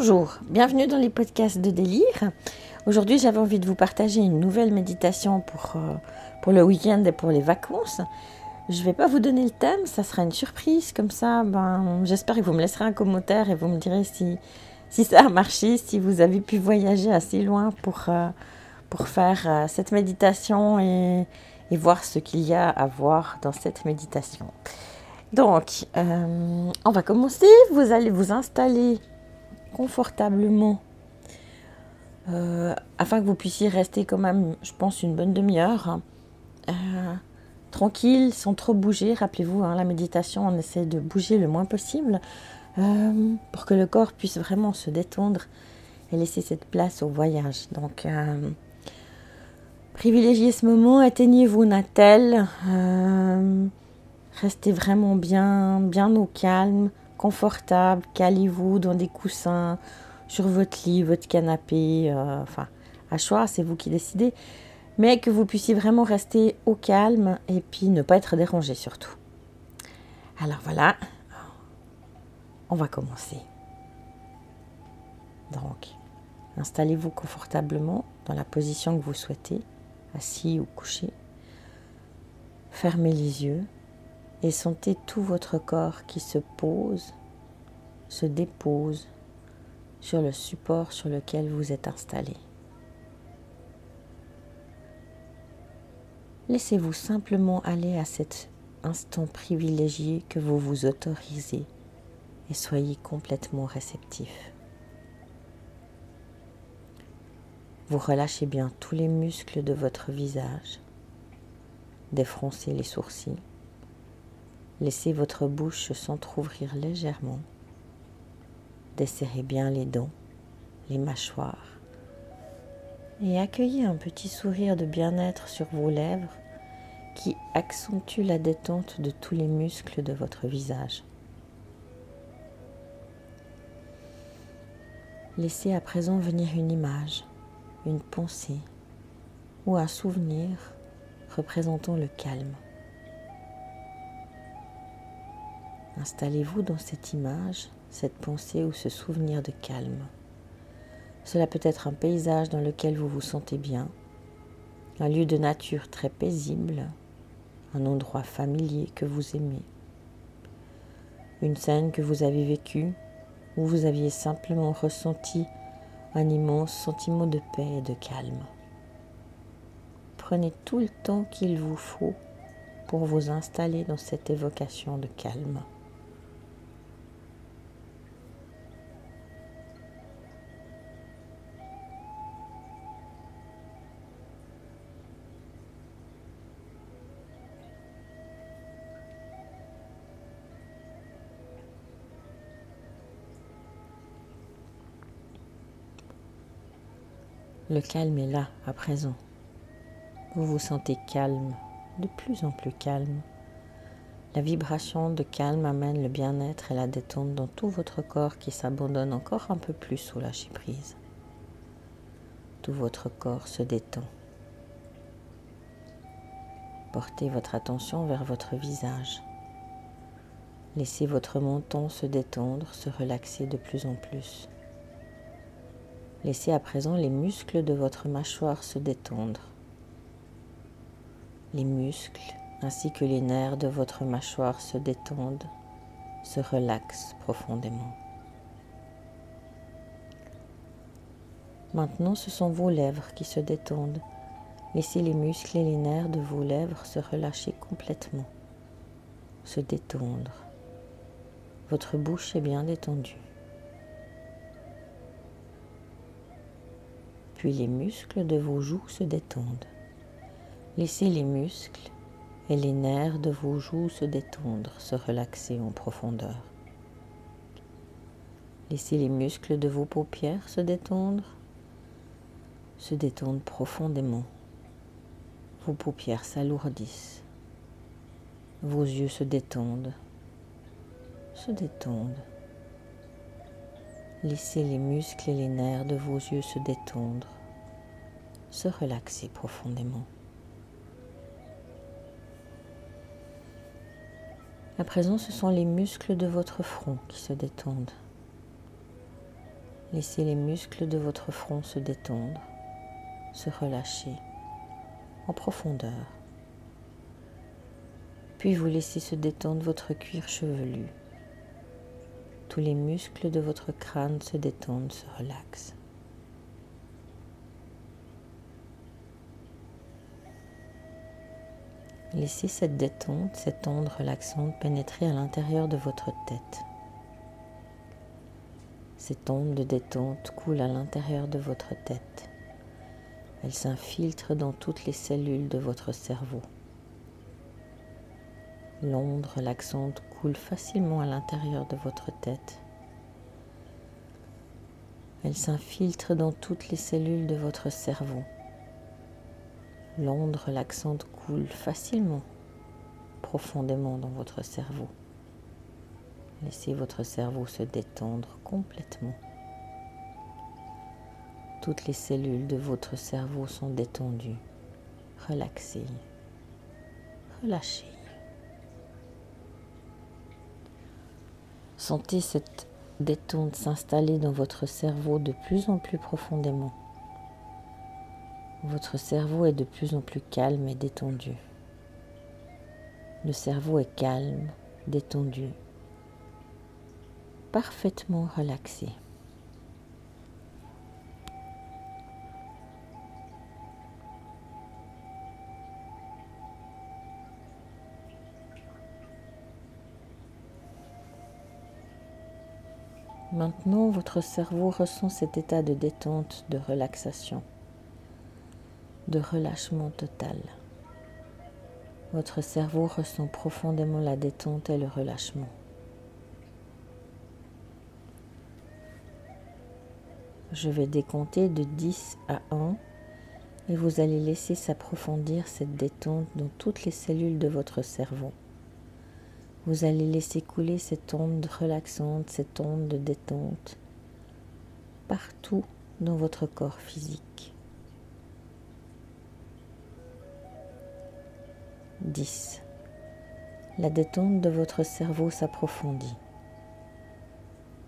Bonjour, bienvenue dans les podcasts de délire. Aujourd'hui, j'avais envie de vous partager une nouvelle méditation pour, euh, pour le week-end et pour les vacances. Je ne vais pas vous donner le thème, ça sera une surprise. Comme ça, ben, j'espère que vous me laisserez un commentaire et vous me direz si, si ça a marché, si vous avez pu voyager assez loin pour, euh, pour faire euh, cette méditation et, et, voir ce qu'il y a à voir dans cette méditation. Donc, on va commencer. Vous allez vous installer confortablement euh, afin que vous puissiez rester quand même, je pense, une bonne demi-heure. Euh, tranquille, sans trop bouger. Rappelez-vous, hein, la méditation, on essaie de bouger le moins possible euh, pour que le corps puisse vraiment se détendre et laisser cette place au voyage. Donc, privilégiez ce moment, éteignez vos natelles, restez vraiment bien, bien au calme confortable, calez-vous dans des coussins, sur votre lit, votre canapé, euh, enfin, à choix, c'est vous qui décidez, mais que vous puissiez vraiment rester au calme et puis ne pas être dérangé surtout. Alors voilà, on va commencer. Donc, installez-vous confortablement dans la position que vous souhaitez, assis ou couché. Fermez les yeux et sentez tout votre corps qui se pose, se dépose sur le support sur lequel vous êtes installé. Laissez-vous simplement aller à cet instant privilégié que vous vous autorisez et soyez complètement réceptif. Vous relâchez bien tous les muscles de votre visage, défroncez les sourcils, Laissez votre bouche s'entr'ouvrir légèrement. Desserrez bien les dents, les mâchoires. Et accueillez un petit sourire de bien-être sur vos lèvres qui accentue la détente de tous les muscles de votre visage. Laissez à présent venir une image, une pensée ou un souvenir représentant le calme. Installez-vous dans cette image, cette pensée ou ce souvenir de calme. Cela peut être un paysage dans lequel vous vous sentez bien, un lieu de nature très paisible, un endroit familier que vous aimez, une scène que vous avez vécue où vous aviez simplement ressenti un immense sentiment de paix et de calme. Prenez tout le temps qu'il vous faut pour vous installer dans cette évocation de calme. Le calme est là, à présent. Vous vous sentez calme, de plus en plus calme. La vibration de calme amène le bien-être et la détente dans tout votre corps qui s'abandonne encore un peu plus au lâcher-prise. Tout votre corps se détend. Portez votre attention vers votre visage. Laissez votre menton se détendre, se relaxer de plus en plus. Laissez à présent les muscles de votre mâchoire se détendre. Les muscles ainsi que les nerfs de votre mâchoire se détendent, se relaxent profondément. Maintenant, ce sont vos lèvres qui se détendent. Laissez les muscles et les nerfs de vos lèvres se relâcher complètement, se détendre. Votre bouche est bien détendue. Puis les muscles de vos joues se détendent. Laissez les muscles et les nerfs de vos joues se détendre, se relaxer en profondeur. Laissez les muscles de vos paupières se détendre, se détendre profondément. Vos paupières s'alourdissent. Vos yeux se détendent, se détendent. Laissez les muscles et les nerfs de vos yeux se détendre, se relaxer profondément. À présent, ce sont les muscles de votre front qui se détendent. Laissez les muscles de votre front se détendre, se relâcher en profondeur. Puis vous laissez se détendre votre cuir chevelu. Tous les muscles de votre crâne se détendent, se relaxent. Laissez cette détente, cette onde relaxante pénétrer à l'intérieur de votre tête. Cette onde de détente coule à l'intérieur de votre tête. Elle s'infiltre dans toutes les cellules de votre cerveau. L'onde relaxante coule facilement à l'intérieur de votre tête. Elle s'infiltre dans toutes les cellules de votre cerveau. L'onde relaxante coule facilement, profondément dans votre cerveau. Laissez votre cerveau se détendre complètement. Toutes les cellules de votre cerveau sont détendues, relaxées, relâchées. Sentez cette détente s'installer dans votre cerveau de plus en plus profondément. Votre cerveau est de plus en plus calme et détendu. Le cerveau est calme, détendu, parfaitement relaxé. Maintenant, votre cerveau ressent cet état de détente, de relaxation, de relâchement total. Votre cerveau ressent profondément la détente et le relâchement. Je vais décompter de 10 à 1 et vous allez laisser s'approfondir cette détente dans toutes les cellules de votre cerveau. Vous allez laisser couler cette onde relaxante, cette onde de détente partout dans votre corps physique. 10. La détente de votre cerveau s'approfondit.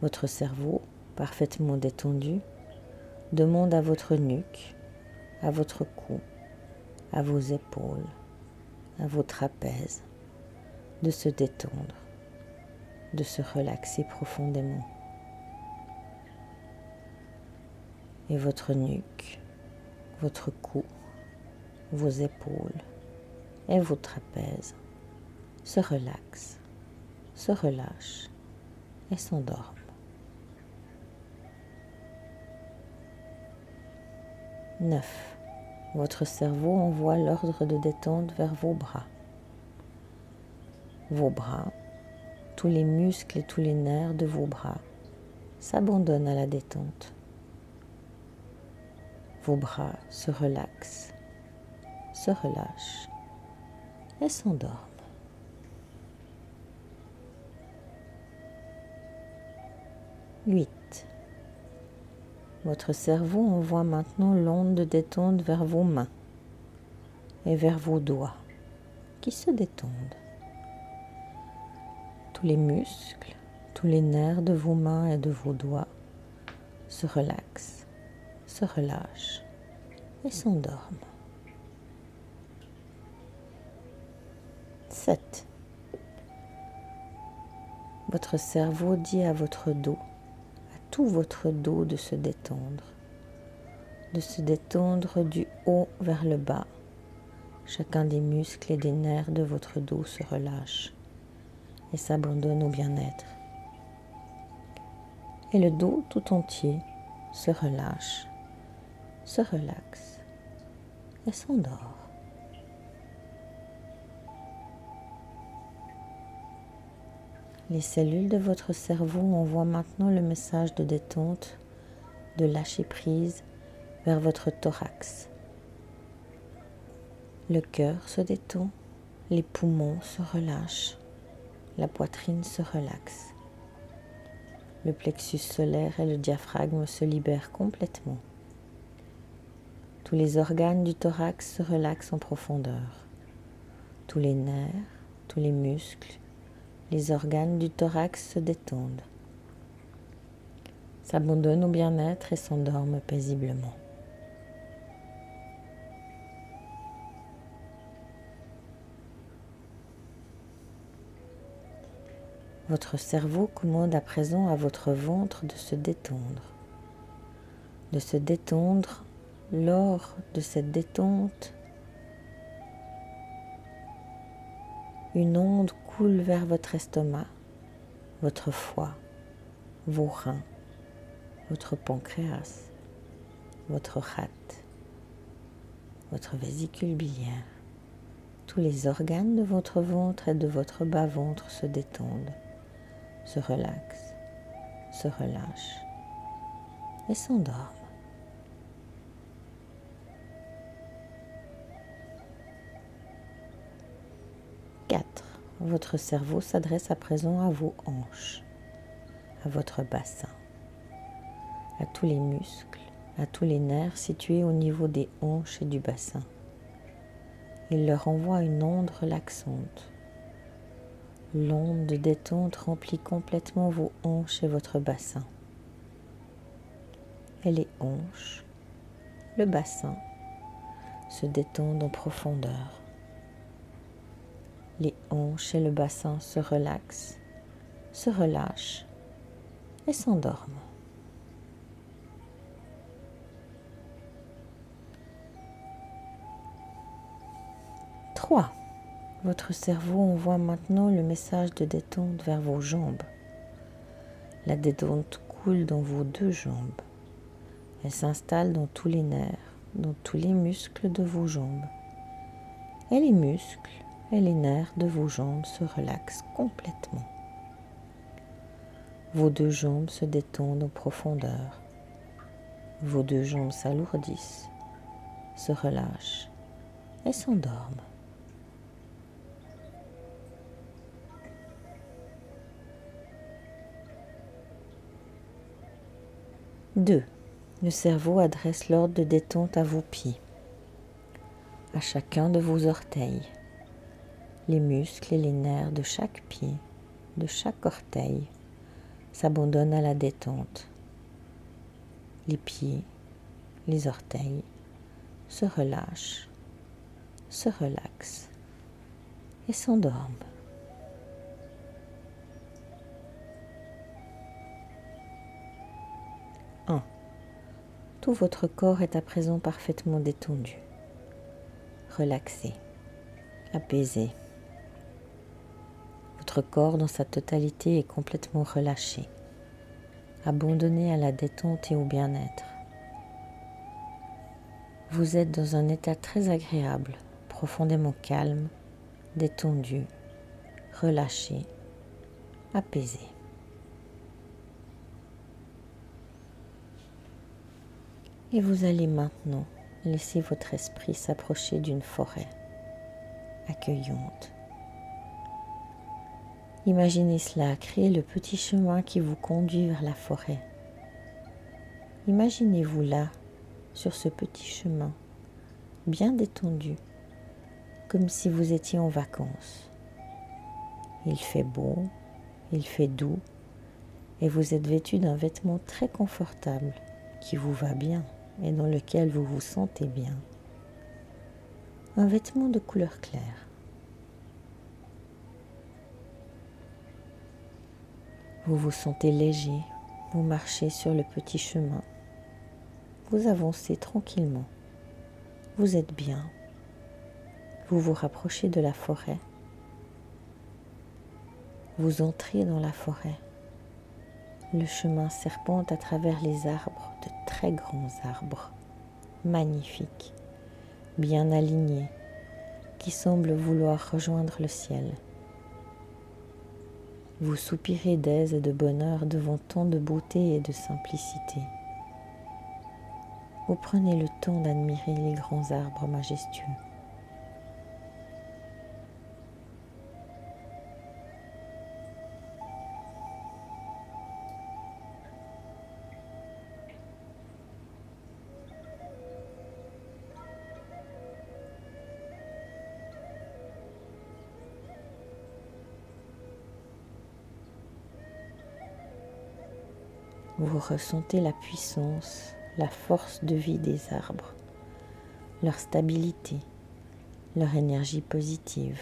Votre cerveau, parfaitement détendu, demande à votre nuque, à votre cou, à vos épaules, à vos trapèzes de se détendre, de se relaxer profondément. Et votre nuque, votre cou, vos épaules et vos trapèzes se relaxent, se relâchent et s'endorment. 9. Votre cerveau envoie l'ordre de détente vers vos bras. Vos bras, tous les muscles et tous les nerfs de vos bras s'abandonnent à la détente. Vos bras se relaxent, se relâchent et s'endorment. Huit. Votre cerveau envoie maintenant l'onde de détente vers vos mains et vers vos doigts qui se détendent. Tous les muscles, tous les nerfs de vos mains et de vos doigts se relaxent, se relâchent et s'endorment. 7. Votre cerveau dit à votre dos tout votre dos de se détendre, de se détendre du haut vers le bas. Chacun des muscles et des nerfs de votre dos se relâche et s'abandonne au bien-être. Et le dos tout entier se relâche, se relaxe et s'endort. Les cellules de votre cerveau envoient maintenant le message de détente, de lâcher prise vers votre thorax. Le cœur se détend, les poumons se relâchent, la poitrine se relaxe. Le plexus solaire et le diaphragme se libèrent complètement. Tous les organes du thorax se relaxent en profondeur. Tous les nerfs, tous les muscles, les organes du thorax se détendent. s'abandonnent au bien-être et s'endorment paisiblement. Votre cerveau commande à présent à votre ventre de se détendre. De se détendre lors de cette détente. Une onde coule vers votre estomac, votre foie, vos reins, votre pancréas, votre rate, votre vésicule biliaire. Tous les organes de votre ventre et de votre bas-ventre se détendent se relaxe, se relâche et s'endorme. Votre cerveau s'adresse à présent à vos hanches, à votre bassin, à tous les muscles, à tous les nerfs situés au niveau des hanches et du bassin. Il leur envoie une onde relaxante L'onde de détente remplit complètement vos hanches et votre bassin. Et les hanches, le bassin se détendent en profondeur. Les hanches et le bassin se relaxent, se relâchent et s'endorment. Trois. Votre cerveau envoie maintenant le message de détente vers vos jambes. La détente coule dans vos deux jambes. Elle s'installe dans tous les nerfs, dans tous les muscles de vos jambes. Et les muscles et les nerfs de vos jambes se relaxent complètement. Vos deux jambes se détendent en profondeur. Vos deux jambes s'alourdissent, se relâchent et s'endorment. 2. Le cerveau adresse l'ordre de détente à vos pieds, à chacun de vos orteils. Les muscles et les nerfs de chaque pied, de chaque orteil, s'abandonnent à la détente. Les pieds, les orteils se relâchent, se relaxent et s'endorment. Tout votre corps est à présent parfaitement détendu, relaxé, apaisé. Votre corps dans sa totalité est complètement relâché, abandonné à la détente et au bien-être. Vous êtes dans un état très agréable, profondément calme, détendu, relâché, apaisé. Et vous allez maintenant laisser votre esprit s'approcher d'une forêt accueillante. Imaginez cela, créez le petit chemin qui vous conduit vers la forêt. Imaginez-vous là, sur ce petit chemin, bien détendu, comme si vous étiez en vacances. Il fait beau, il fait doux, et vous êtes vêtu d'un vêtement très confortable qui vous va bien et dans lequel vous vous sentez bien. Un vêtement de couleur claire. Vous vous sentez léger, vous marchez sur le petit chemin. Vous avancez tranquillement. Vous êtes bien. Vous vous rapprochez de la forêt. Vous entrez dans la forêt. Le chemin serpente à travers les arbres, grands arbres, magnifiques, bien alignés, qui semblent vouloir rejoindre le ciel. Vous soupirez d'aise et de bonheur devant tant de beauté et de simplicité. Vous prenez le temps d'admirer les grands arbres majestueux. Vous ressentez la puissance, la force de vie des arbres, leur stabilité, leur énergie positive.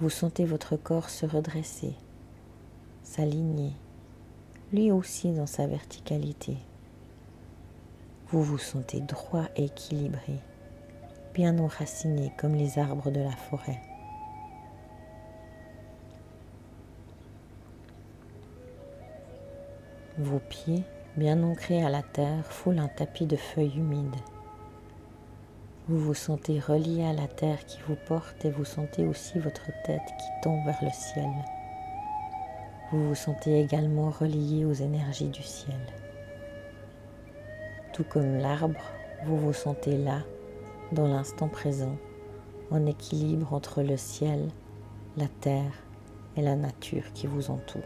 Vous sentez votre corps se redresser, s'aligner, lui aussi dans sa verticalité. Vous vous sentez droit et équilibré, bien enraciné comme les arbres de la forêt. Vos pieds, bien ancrés à la terre, foulent un tapis de feuilles humides. Vous vous sentez relié à la terre qui vous porte et vous sentez aussi votre tête qui tombe vers le ciel. Vous vous sentez également relié aux énergies du ciel. Tout comme l'arbre, vous vous sentez là, dans l'instant présent, en équilibre entre le ciel, la terre et la nature qui vous entoure.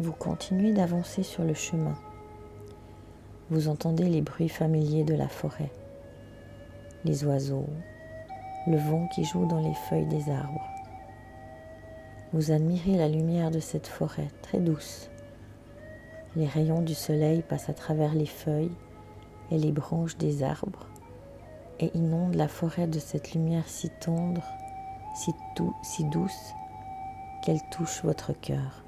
Vous continuez d'avancer sur le chemin. Vous entendez les bruits familiers de la forêt, les oiseaux, le vent qui joue dans les feuilles des arbres. Vous admirez la lumière de cette forêt très douce. Les rayons du soleil passent à travers les feuilles et les branches des arbres et inondent la forêt de cette lumière si tendre, si, douce qu'elle touche votre cœur.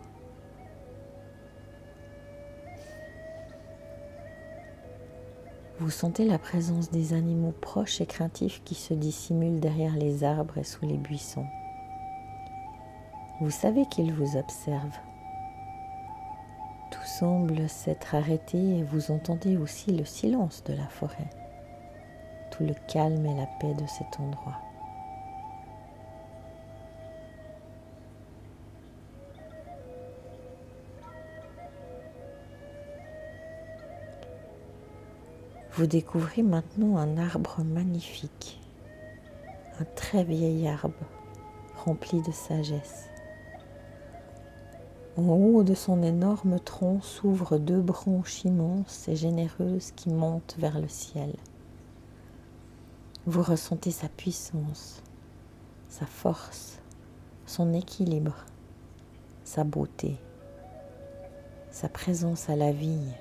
Vous sentez la présence des animaux proches et craintifs qui se dissimulent derrière les arbres et sous les buissons. Vous savez qu'ils vous observent. Tout semble s'être arrêté et vous entendez aussi le silence de la forêt, tout le calme et la paix de cet endroit. Vous découvrez maintenant un arbre magnifique, un très vieil arbre rempli de sagesse. En haut de son énorme tronc s'ouvrent deux branches immenses et généreuses qui montent vers le ciel. Vous ressentez sa puissance, sa force, son équilibre, sa beauté, sa présence à la vie,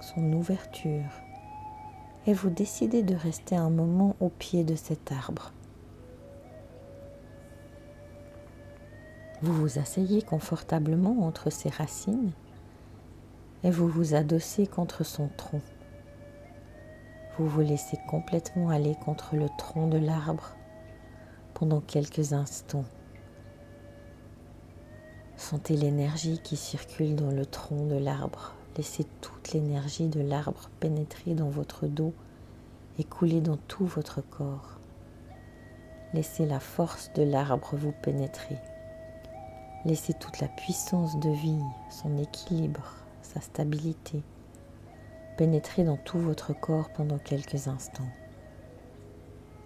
son ouverture et vous décidez de rester un moment au pied de cet arbre. Vous vous asseyez confortablement entre ses racines et vous vous adossez contre son tronc. Vous vous laissez complètement aller contre le tronc de l'arbre pendant quelques instants. Sentez l'énergie qui circule dans le tronc de l'arbre Laissez toute l'énergie de l'arbre pénétrer dans votre dos et couler dans tout votre corps. Laissez la force de l'arbre vous pénétrer. Laissez toute la puissance de vie, son équilibre, sa stabilité pénétrer dans tout votre corps pendant quelques instants.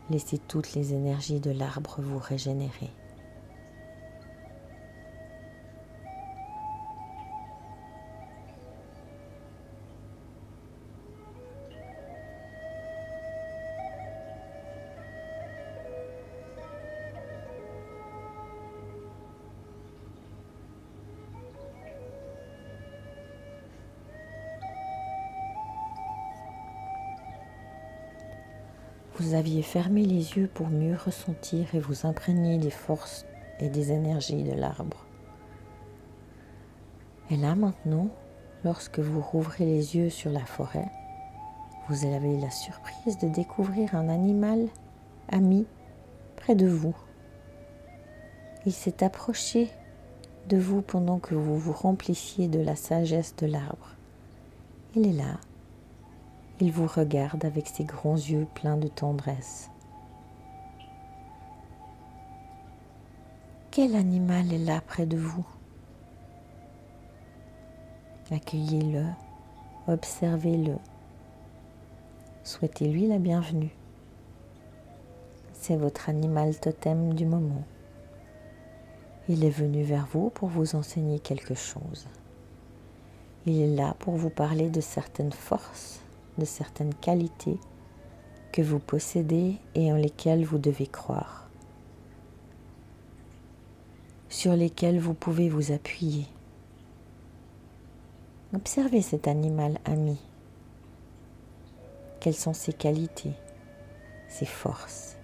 Laissez toutes les énergies de l'arbre vous régénérer. Vous aviez fermé les yeux pour mieux ressentir et vous imprégner des forces et des énergies de l'arbre. Et là maintenant, lorsque vous rouvrez les yeux sur la forêt, vous avez la surprise de découvrir un animal ami près de vous. Il s'est approché de vous pendant que vous vous remplissiez de la sagesse de l'arbre. Il est là, il vous regarde avec ses grands yeux pleins de tendresse. Quel animal est là près de vous? Accueillez-le, observez-le, souhaitez-lui la bienvenue. C'est votre animal totem du moment. Il est venu vers vous pour vous enseigner quelque chose. Il est là pour vous parler de certaines forces, de certaines qualités que vous possédez et en lesquelles vous devez croire, sur lesquelles vous pouvez vous appuyer. Observez cet animal ami. Quelles sont ses qualités, ses forces?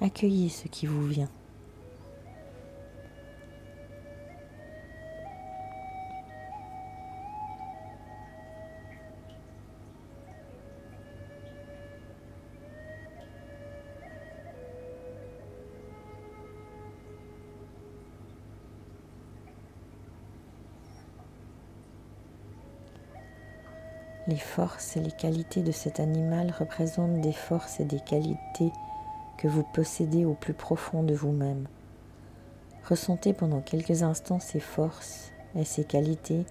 Accueillez ce qui vous vient. Forces et les qualités de cet animal représentent des forces et des qualités que vous possédez au plus profond de vous-même. Ressentez pendant quelques instants ces forces et ces qualités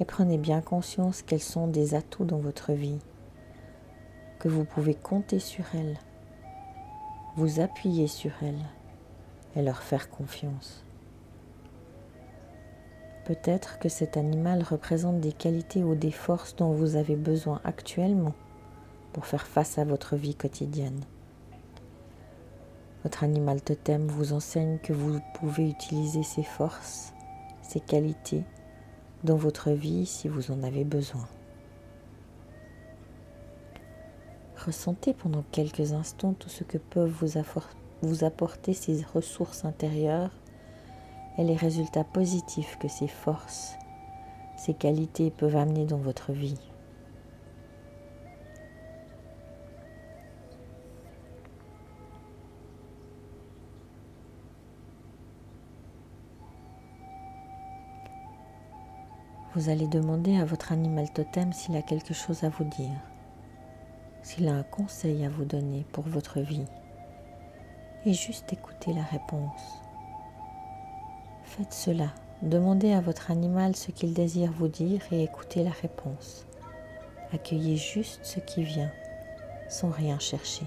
et prenez bien conscience qu'elles sont des atouts dans votre vie, que vous pouvez compter sur elles, vous appuyer sur elles et leur faire confiance. Peut-être que cet animal représente des qualités ou des forces dont vous avez besoin actuellement pour faire face à votre vie quotidienne. Votre animal totem vous enseigne que vous pouvez utiliser ces forces, ces qualités dans votre vie si vous en avez besoin. Ressentez pendant quelques instants tout ce que peuvent vous, apporter ces ressources intérieures et les résultats positifs que ces forces, ces qualités peuvent amener dans votre vie. Vous allez demander à votre animal totem s'il a quelque chose à vous dire, s'il a un conseil à vous donner pour votre vie, et juste écouter la réponse. Faites cela. Demandez à votre animal ce qu'il désire vous dire et écoutez la réponse. Accueillez juste ce qui vient, sans rien chercher.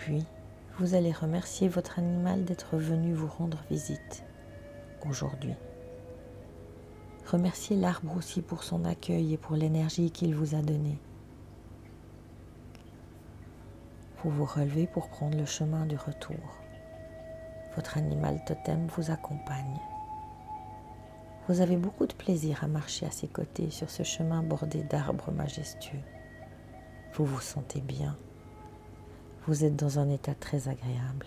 Puis, vous allez remercier votre animal d'être venu vous rendre visite aujourd'hui. Remerciez l'arbre aussi pour son accueil et pour l'énergie qu'il vous a donnée. Vous vous relevez pour prendre le chemin du retour. Votre animal totem vous accompagne. Vous avez beaucoup de plaisir à marcher à ses côtés sur ce chemin bordé d'arbres majestueux. Vous vous sentez bien vous êtes dans un état très agréable.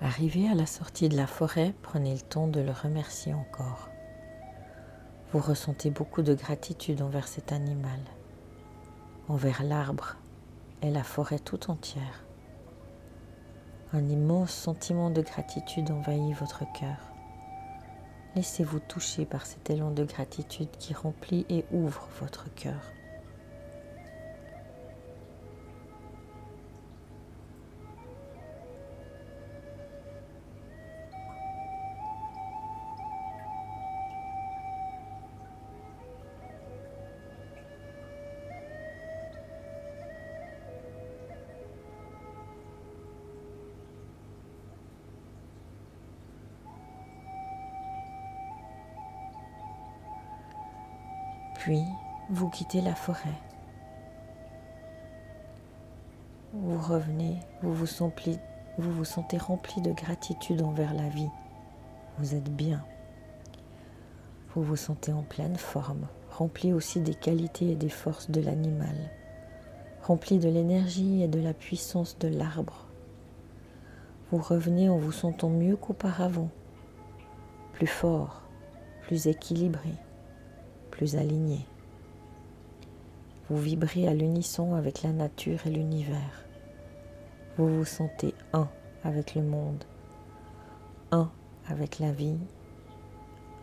Arrivé à la sortie de la forêt, prenez le temps de le remercier encore. Vous ressentez beaucoup de gratitude envers cet animal, envers l'arbre et la forêt tout entière. Un immense sentiment de gratitude envahit votre cœur. Laissez-vous toucher par cet élan de gratitude qui remplit et ouvre votre cœur. Quittez la forêt. Vous revenez, vous vous, vous vous sentez rempli de gratitude envers la vie. Vous êtes bien. Vous vous sentez en pleine forme, rempli aussi des qualités et des forces de l'animal, rempli de l'énergie et de la puissance de l'arbre. vous revenez en vous sentant mieux qu'auparavant, plus fort, plus équilibré, plus aligné. Vous vibrez à l'unisson avec la nature et l'univers. Vous vous sentez un avec le monde, un avec la vie,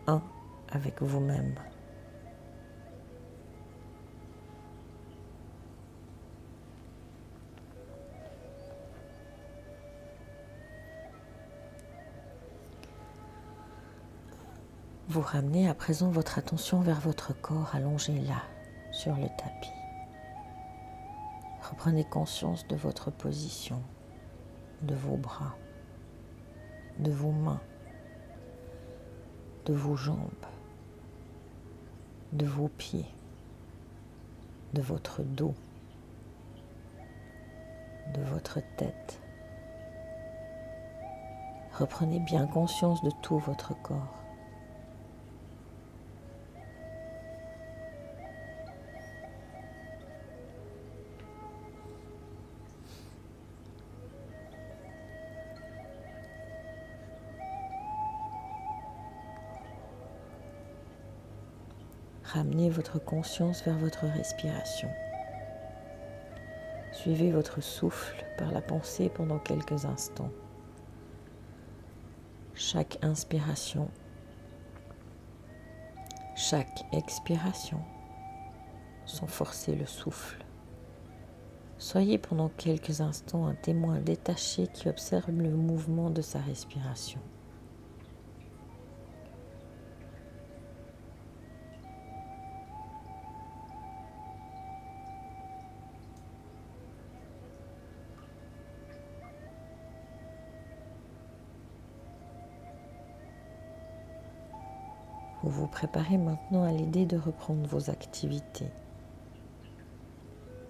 un avec vous-même. Vous ramenez à présent votre attention vers votre corps allongé là, sur le tapis. Reprenez conscience de votre position, de vos bras, de vos mains, de vos jambes, de vos pieds, de votre dos, de votre tête. Reprenez bien conscience de tout votre corps. Ramenez votre conscience vers votre respiration. Suivez votre souffle par la pensée pendant quelques instants. Chaque inspiration, chaque expiration, sans forcer le souffle. Soyez pendant quelques instants un témoin détaché qui observe le mouvement de sa respiration. Vous vous préparez maintenant à l'idée de reprendre vos activités.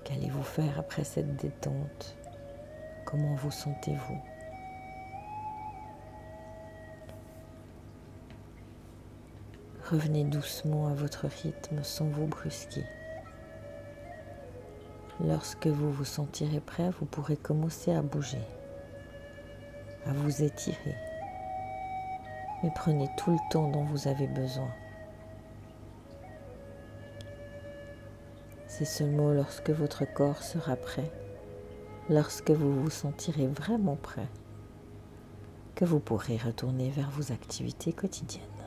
Qu'allez-vous faire après cette détente? Comment vous sentez-vous? Revenez doucement à votre rythme sans vous brusquer. Lorsque vous vous sentirez prêt, vous pourrez commencer à bouger, à vous étirer mais prenez tout le temps dont vous avez besoin. C'est seulement lorsque votre corps sera prêt, lorsque vous vous sentirez vraiment prêt, que vous pourrez retourner vers vos activités quotidiennes.